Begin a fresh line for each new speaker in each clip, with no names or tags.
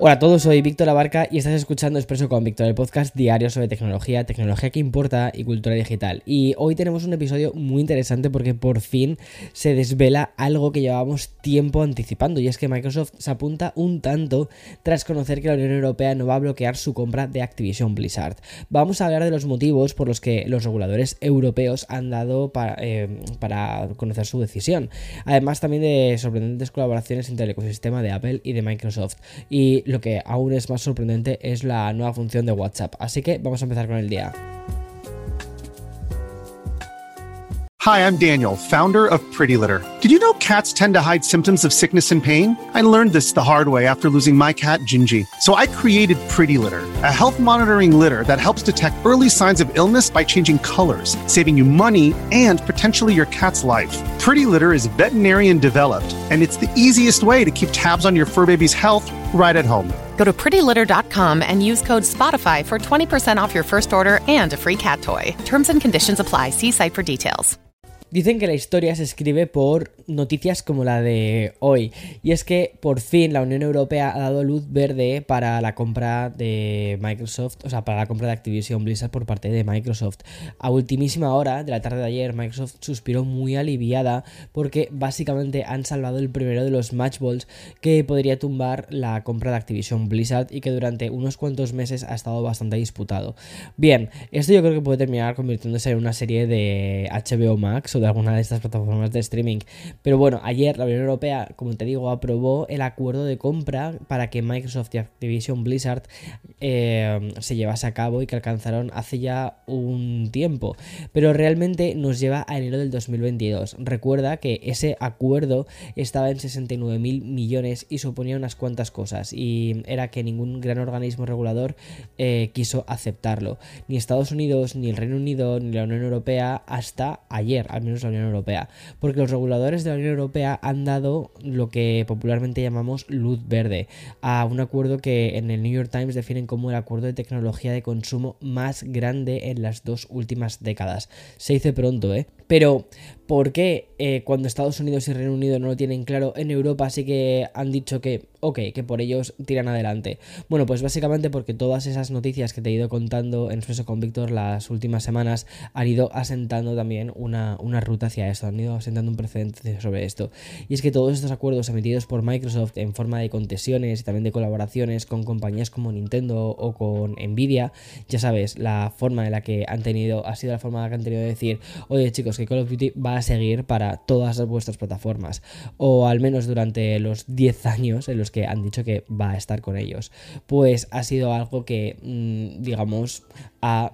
Hola a todos, soy Víctor Abarca y estás escuchando Expreso con Víctor, el podcast diario sobre tecnología, tecnología que importa y cultura digital. Y hoy tenemos un episodio muy interesante porque por fin se desvela algo que llevábamos tiempo anticipando y es que Microsoft se apunta un tanto tras conocer que la Unión Europea no va a bloquear su compra de Activision Blizzard. Vamos a hablar de los motivos por los que los reguladores europeos han dado para, eh, para conocer su decisión. Además también de sorprendentes colaboraciones entre el ecosistema de Apple y de Microsoft. Y lo que aún es más sorprendente es la nueva función de WhatsApp. Así que vamos a empezar con el día.
Hi, I'm Daniel, founder of Pretty Litter. Did you know cats tend to hide symptoms of sickness and pain? I learned this the hard way after losing my cat, Gingy. So I created Pretty Litter, a health monitoring litter that helps detect early signs of illness by changing colors, saving you money and potentially your cat's life. Pretty Litter is veterinarian developed, and it's the easiest way to keep tabs on your fur baby's health right at home.
Go to prettylitter.com and use code SPOTIFY for 20% off your first order and a free cat toy. Terms and conditions apply. See site for details.
Dicen que la historia se escribe por noticias como la de hoy. Y es que por fin la Unión Europea ha dado luz verde para la compra de Microsoft, o sea, para la compra de Activision Blizzard por parte de Microsoft. A ultimísima hora de la tarde de ayer, Microsoft suspiró muy aliviada porque básicamente han salvado el primero de los match balls que podría tumbar la compra de Activision Blizzard y que durante unos cuantos meses ha estado bastante disputado. Bien, esto yo creo que puede terminar convirtiéndose en una serie de HBO Max o alguna de estas plataformas de streaming. Pero bueno, ayer la Unión Europea, como te digo, aprobó el acuerdo de compra para que Microsoft y Activision Blizzard eh, se llevase a cabo y que alcanzaron hace ya un tiempo. Pero realmente nos lleva a enero del 2022. Recuerda que ese acuerdo estaba en 69 mil millones y suponía unas cuantas cosas. Y era que ningún gran organismo regulador eh, quiso aceptarlo. Ni Estados Unidos, ni el Reino Unido, ni la Unión Europea hasta ayer, al menos la Unión Europea. Porque los reguladores de la Unión Europea han dado lo que popularmente llamamos luz verde a un acuerdo que en el New York Times definen como el acuerdo de tecnología de consumo más grande en las dos últimas décadas. Se dice pronto, ¿eh? Pero, ¿por qué eh, cuando Estados Unidos y Reino Unido no lo tienen claro, en Europa sí que han dicho que, ok, que por ellos tiran adelante? Bueno, pues básicamente porque todas esas noticias que te he ido contando en Expreso con Víctor las últimas semanas han ido asentando también una, una ruta hacia esto, han ido asentando un precedente sobre esto. Y es que todos estos acuerdos emitidos por Microsoft en forma de concesiones y también de colaboraciones con compañías como Nintendo o con Nvidia, ya sabes, la forma en la que han tenido, ha sido la forma en la que han tenido de decir, oye chicos, que Call of Duty va a seguir para todas vuestras plataformas, o al menos durante los 10 años en los que han dicho que va a estar con ellos. Pues ha sido algo que, mm, digamos, ha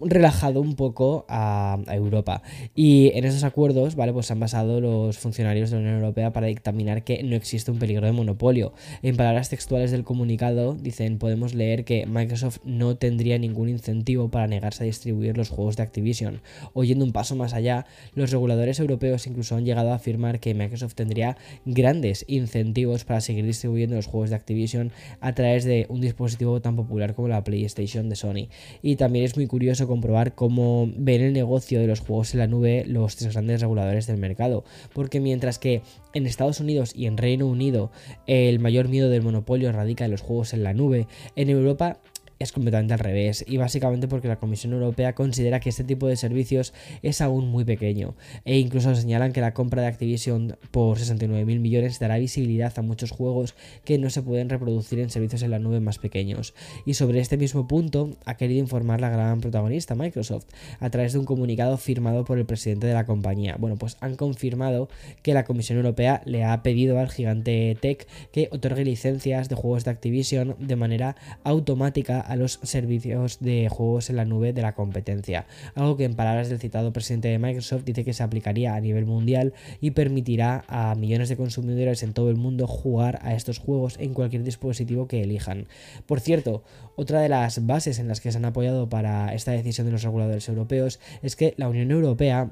relajado un poco a, Europa. Y en esos acuerdos, ¿vale? Pues se han basado los funcionarios de la Unión Europea para dictaminar que no existe un peligro de monopolio. En palabras textuales del comunicado, dicen, podemos leer que Microsoft no tendría ningún incentivo para negarse a distribuir los juegos de Activision. Oyendo un paso más allá, los reguladores europeos incluso han llegado a afirmar que Microsoft tendría grandes incentivos para seguir distribuyendo los juegos de Activision a través de un dispositivo tan popular como la PlayStation de Sony. Y también es muy curioso comprobar cómo ven el negocio de los juegos en la nube los tres grandes reguladores del mercado. Porque mientras que en Estados Unidos y en Reino Unido el mayor miedo del monopolio radica en los juegos en la nube, en Europa es completamente al revés y básicamente porque la Comisión Europea considera que este tipo de servicios es aún muy pequeño e incluso señalan que la compra de Activision por 69 mil millones dará visibilidad a muchos juegos que no se pueden reproducir en servicios en la nube más pequeños. Y sobre este mismo punto ha querido informar la gran protagonista Microsoft a través de un comunicado firmado por el presidente de la compañía. Bueno pues han confirmado que la Comisión Europea le ha pedido al gigante Tech que otorgue licencias de juegos de Activision de manera automática a los servicios de juegos en la nube de la competencia, algo que en palabras del citado presidente de Microsoft dice que se aplicaría a nivel mundial y permitirá a millones de consumidores en todo el mundo jugar a estos juegos en cualquier dispositivo que elijan. Por cierto, otra de las bases en las que se han apoyado para esta decisión de los reguladores europeos es que la Unión Europea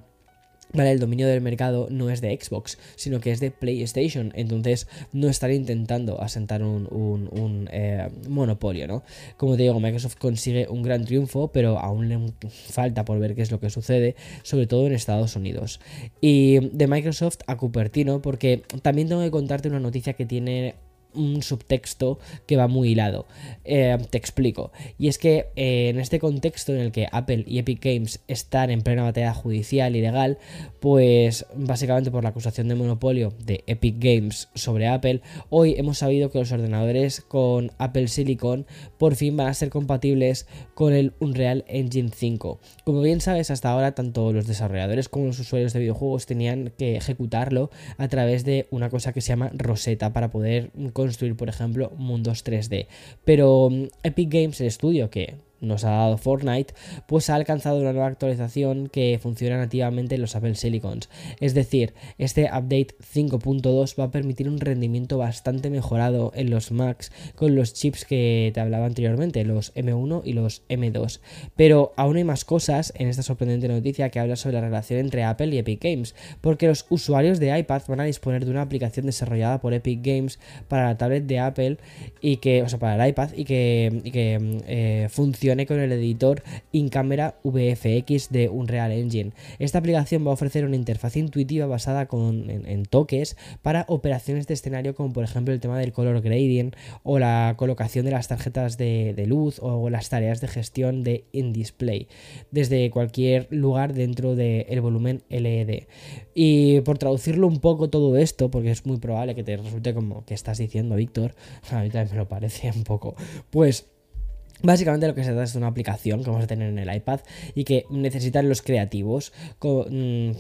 Vale, el dominio del mercado no es de Xbox, sino que es de PlayStation. Entonces no están intentando asentar un, eh, monopolio, ¿no? Como te digo, Microsoft consigue un gran triunfo, pero aún le falta por ver qué es lo que sucede, sobre todo en Estados Unidos. Y de Microsoft a Cupertino, porque también tengo que contarte una noticia que tiene un subtexto que va muy hilado. Eh, te explico. Y es que eh, en este contexto en el que Apple y Epic Games están en plena batalla judicial y legal, pues básicamente por la acusación de monopolio de Epic Games sobre Apple, hoy hemos sabido que los ordenadores con Apple Silicon por fin van a ser compatibles con el Unreal Engine 5. Como bien sabes, hasta ahora tanto los desarrolladores como los usuarios de videojuegos tenían que ejecutarlo a través de una cosa que se llama Rosetta para poder construir, por ejemplo, mundos 3D. Pero mm, Epic Games, el estudio que nos ha dado Fortnite, pues ha alcanzado una nueva actualización que funciona nativamente en los Apple Silicons. Es decir, este update 5.2 va a permitir un rendimiento bastante mejorado en los Macs con los chips que te hablaba anteriormente, los M1 y los M2. Pero aún hay más cosas en esta sorprendente noticia que habla sobre la relación entre Apple y Epic Games, porque los usuarios de iPad van a disponer de una aplicación desarrollada por Epic Games para la tablet de Apple y que, o sea, para el iPad y que, eh, funciona con el editor InCamera VFX de Unreal Engine. Esta aplicación va a ofrecer una interfaz intuitiva basada en, toques para operaciones de escenario como por ejemplo el tema del color gradient o la colocación de las tarjetas de, luz o las tareas de gestión de in-display desde cualquier lugar dentro del volumen LED. Y por traducirlo un poco todo esto, porque es muy probable que te resulte como que estás diciendo, Víctor, a mí también me lo parece un poco, pues Básicamente lo que se trata es de una aplicación que vamos a tener en el iPad y que necesitan los creativos mm,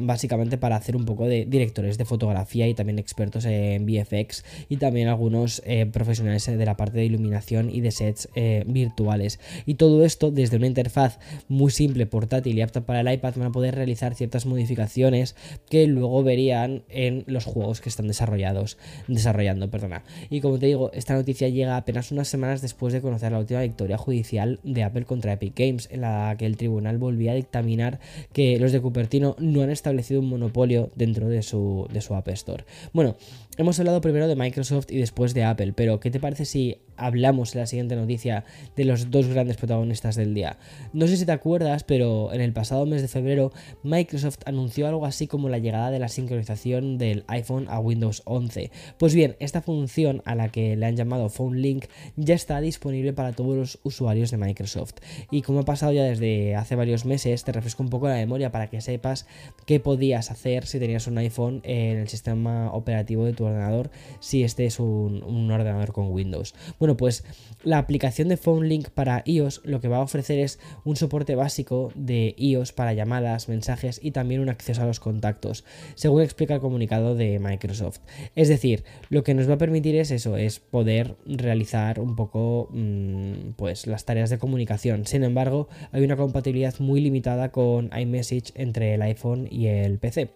básicamente para hacer un poco de directores de fotografía y también expertos en VFX y también algunos eh, profesionales de la parte de iluminación y de sets eh, virtuales. Y todo esto desde una interfaz muy simple, portátil y apta para el iPad van a poder realizar ciertas modificaciones que luego verían en los juegos que están desarrollados, desarrollando. Perdona. Y como te digo, esta noticia llega apenas unas semanas después de conocer la última victoria judicial de Apple contra Epic Games, en la que el tribunal volvía a dictaminar que los de Cupertino no han establecido un monopolio dentro de su, de su App Store. Bueno, hemos hablado primero de Microsoft y después de Apple, pero ¿qué te parece si hablamos en la siguiente noticia de los dos grandes protagonistas del día? No sé si te acuerdas, pero en el pasado mes de febrero Microsoft anunció algo así como la llegada de la sincronización del iPhone a Windows 11. Pues bien, esta función a la que le han llamado Phone Link ya está disponible para todos los usuarios de Microsoft. Y como ha pasado ya desde hace varios meses, te refresco un poco la memoria para que sepas qué podías hacer si tenías un iPhone en el sistema operativo de tu ordenador, si este es un, ordenador con Windows. Bueno, pues la aplicación de Phone Link para iOS lo que va a ofrecer es un soporte básico de iOS para llamadas, mensajes y también un acceso a los contactos, según explica el comunicado de Microsoft. Es decir, lo que nos va a permitir es eso, es poder realizar un poco mm, pues las tareas de comunicación. Sin embargo, hay una compatibilidad muy limitada con iMessage entre el iPhone y el PC.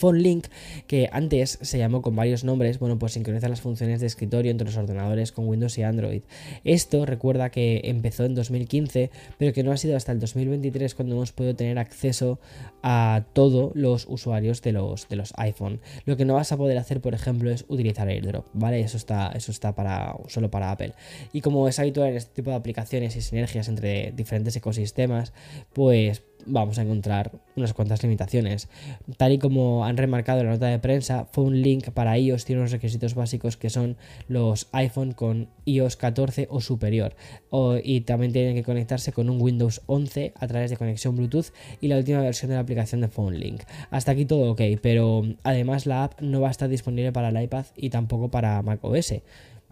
Phone Link, que antes se llamó con varios nombres, bueno, pues sincroniza las funciones de escritorio entre los ordenadores con Windows y Android. Esto recuerda que empezó en 2015, pero que no ha sido hasta el 2023 cuando hemos podido tener acceso a todos los usuarios de los, de los iPhone. Lo que no vas a poder hacer, por ejemplo, es utilizar AirDrop, ¿vale? Eso está, eso está para, solo para Apple. Y como es habitual en este tipo de aplicaciones y sinergias entre diferentes ecosistemas, pues vamos a encontrar unas cuantas limitaciones. Tal y como han remarcado en la nota de prensa, Phone Link para iOS tiene unos requisitos básicos que son los iPhone con iOS 14 o superior. y también tienen que conectarse con un Windows 11 a través de conexión Bluetooth y la última versión de la aplicación de Phone Link. Hasta aquí todo ok, pero además la app no va a estar disponible para el iPad y tampoco para macOS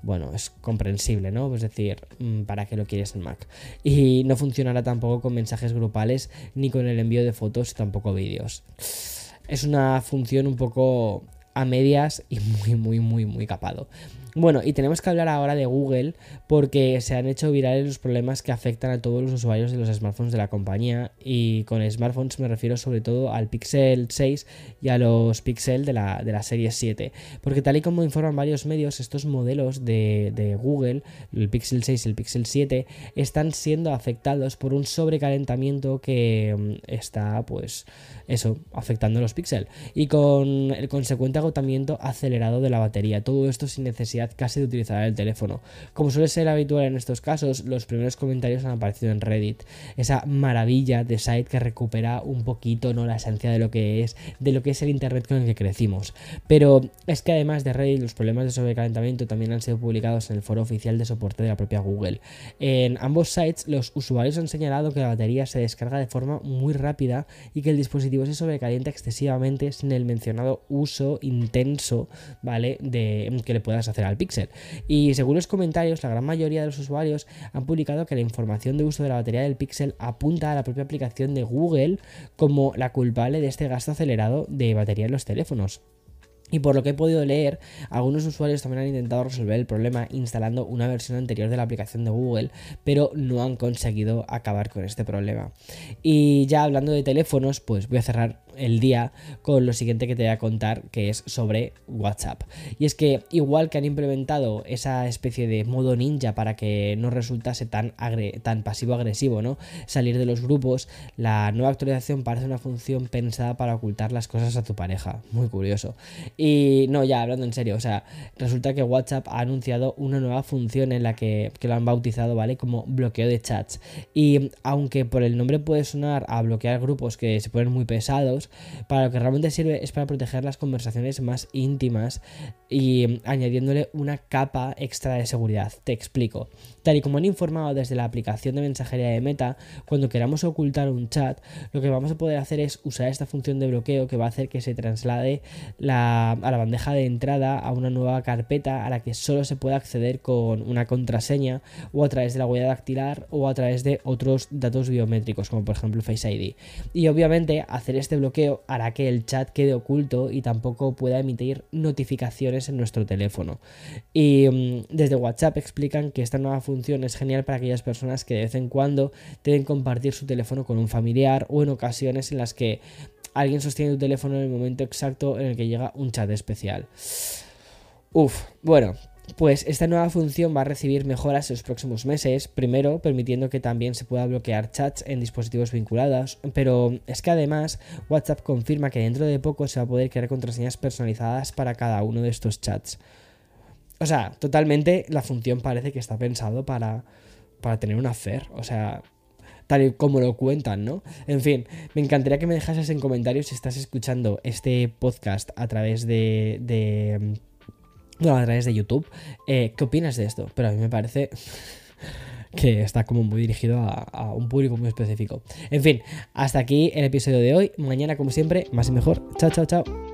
bueno, es comprensible, ¿no? Es decir, mm, ¿para qué lo quieres en Mac? Y no funcionará tampoco con mensajes grupales, ni con el envío de fotos, tampoco vídeos. Es una función un poco a medias y muy, muy, muy, muy capado. Bueno, y tenemos que hablar ahora de Google porque se han hecho virales los problemas que afectan a todos los usuarios de los smartphones de la compañía y con smartphones me refiero sobre todo al Pixel 6 y a los Pixel de la, de la serie 7 porque tal y como informan varios medios estos modelos de, de Google, el Pixel 6 y el Pixel 7 están siendo afectados por un sobrecalentamiento que mm, está pues eso afectando a los Pixel y con el consecuente agotamiento acelerado de la batería. Todo esto sin necesidad casi de utilizar el teléfono. Como suele ser habitual en estos casos, los primeros comentarios han aparecido en Reddit. Esa maravilla de site que recupera un poquito ¿no? la esencia de lo que es, de lo que es el internet con el que crecimos. Pero es que además de Reddit, los problemas de sobrecalentamiento también han sido publicados en el foro oficial de soporte de la propia Google. En ambos sites, los usuarios han señalado que la batería se descarga de forma muy rápida y que el dispositivo se sobrecalienta excesivamente sin el mencionado uso intenso, ¿vale? De que le puedas hacer al Pixel. Y según los comentarios, la gran mayoría de los usuarios han publicado que la información de uso de la batería del Pixel apunta a la propia aplicación de Google como la culpable de este gasto acelerado de batería en los teléfonos. Y por lo que he podido leer, algunos usuarios también han intentado resolver el problema instalando una versión anterior de la aplicación de Google, pero no han conseguido acabar con este problema. Y ya hablando de teléfonos, pues voy a cerrar el día con lo siguiente que te voy a contar, que es sobre WhatsApp. Y es que igual que han implementado esa especie de modo ninja para que no resultase tan, tan pasivo-agresivo, ¿no? Salir de los grupos, la nueva actualización parece una función pensada para ocultar las cosas a tu pareja. Muy curioso. Y no, ya hablando en serio, o sea, resulta que WhatsApp ha anunciado una nueva función en la que, que lo han bautizado, ¿vale? Como bloqueo de chats. Y aunque por el nombre puede sonar a bloquear grupos que se ponen muy pesados, para lo que realmente sirve es para proteger las conversaciones más íntimas y añadiéndole una capa extra de seguridad. Te explico. Tal y como han informado desde la aplicación de mensajería de Meta, cuando queramos ocultar un chat, lo que vamos a poder hacer es usar esta función de bloqueo que va a hacer que se traslade a la bandeja de entrada a una nueva carpeta a la que solo se puede acceder con una contraseña o a través de la huella dactilar o a través de otros datos biométricos como por ejemplo Face ID. Y obviamente hacer este bloqueo hará que el chat quede oculto y tampoco pueda emitir notificaciones en nuestro teléfono. Y mm, desde WhatsApp explican que esta nueva función es genial para aquellas personas que de vez en cuando deben compartir su teléfono con un familiar o en ocasiones en las que alguien sostiene tu teléfono en el momento exacto en el que llega un chat especial. Uf, bueno, pues esta nueva función va a recibir mejoras en los próximos meses, primero permitiendo que también se pueda bloquear chats en dispositivos vinculados, pero es que además WhatsApp confirma que dentro de poco se va a poder crear contraseñas personalizadas para cada uno de estos chats. O sea, totalmente la función parece que está pensado para, para tener una FER, o sea, tal y como lo cuentan, ¿no? En fin, me encantaría que me dejases en comentarios si estás escuchando este podcast a través de bueno, a través de YouTube. Eh, ¿Qué opinas de esto? Pero a mí me parece que está como muy dirigido a, a, un público muy específico. En fin, hasta aquí el episodio de hoy. Mañana, como siempre, más y mejor. Chao, chao, chao.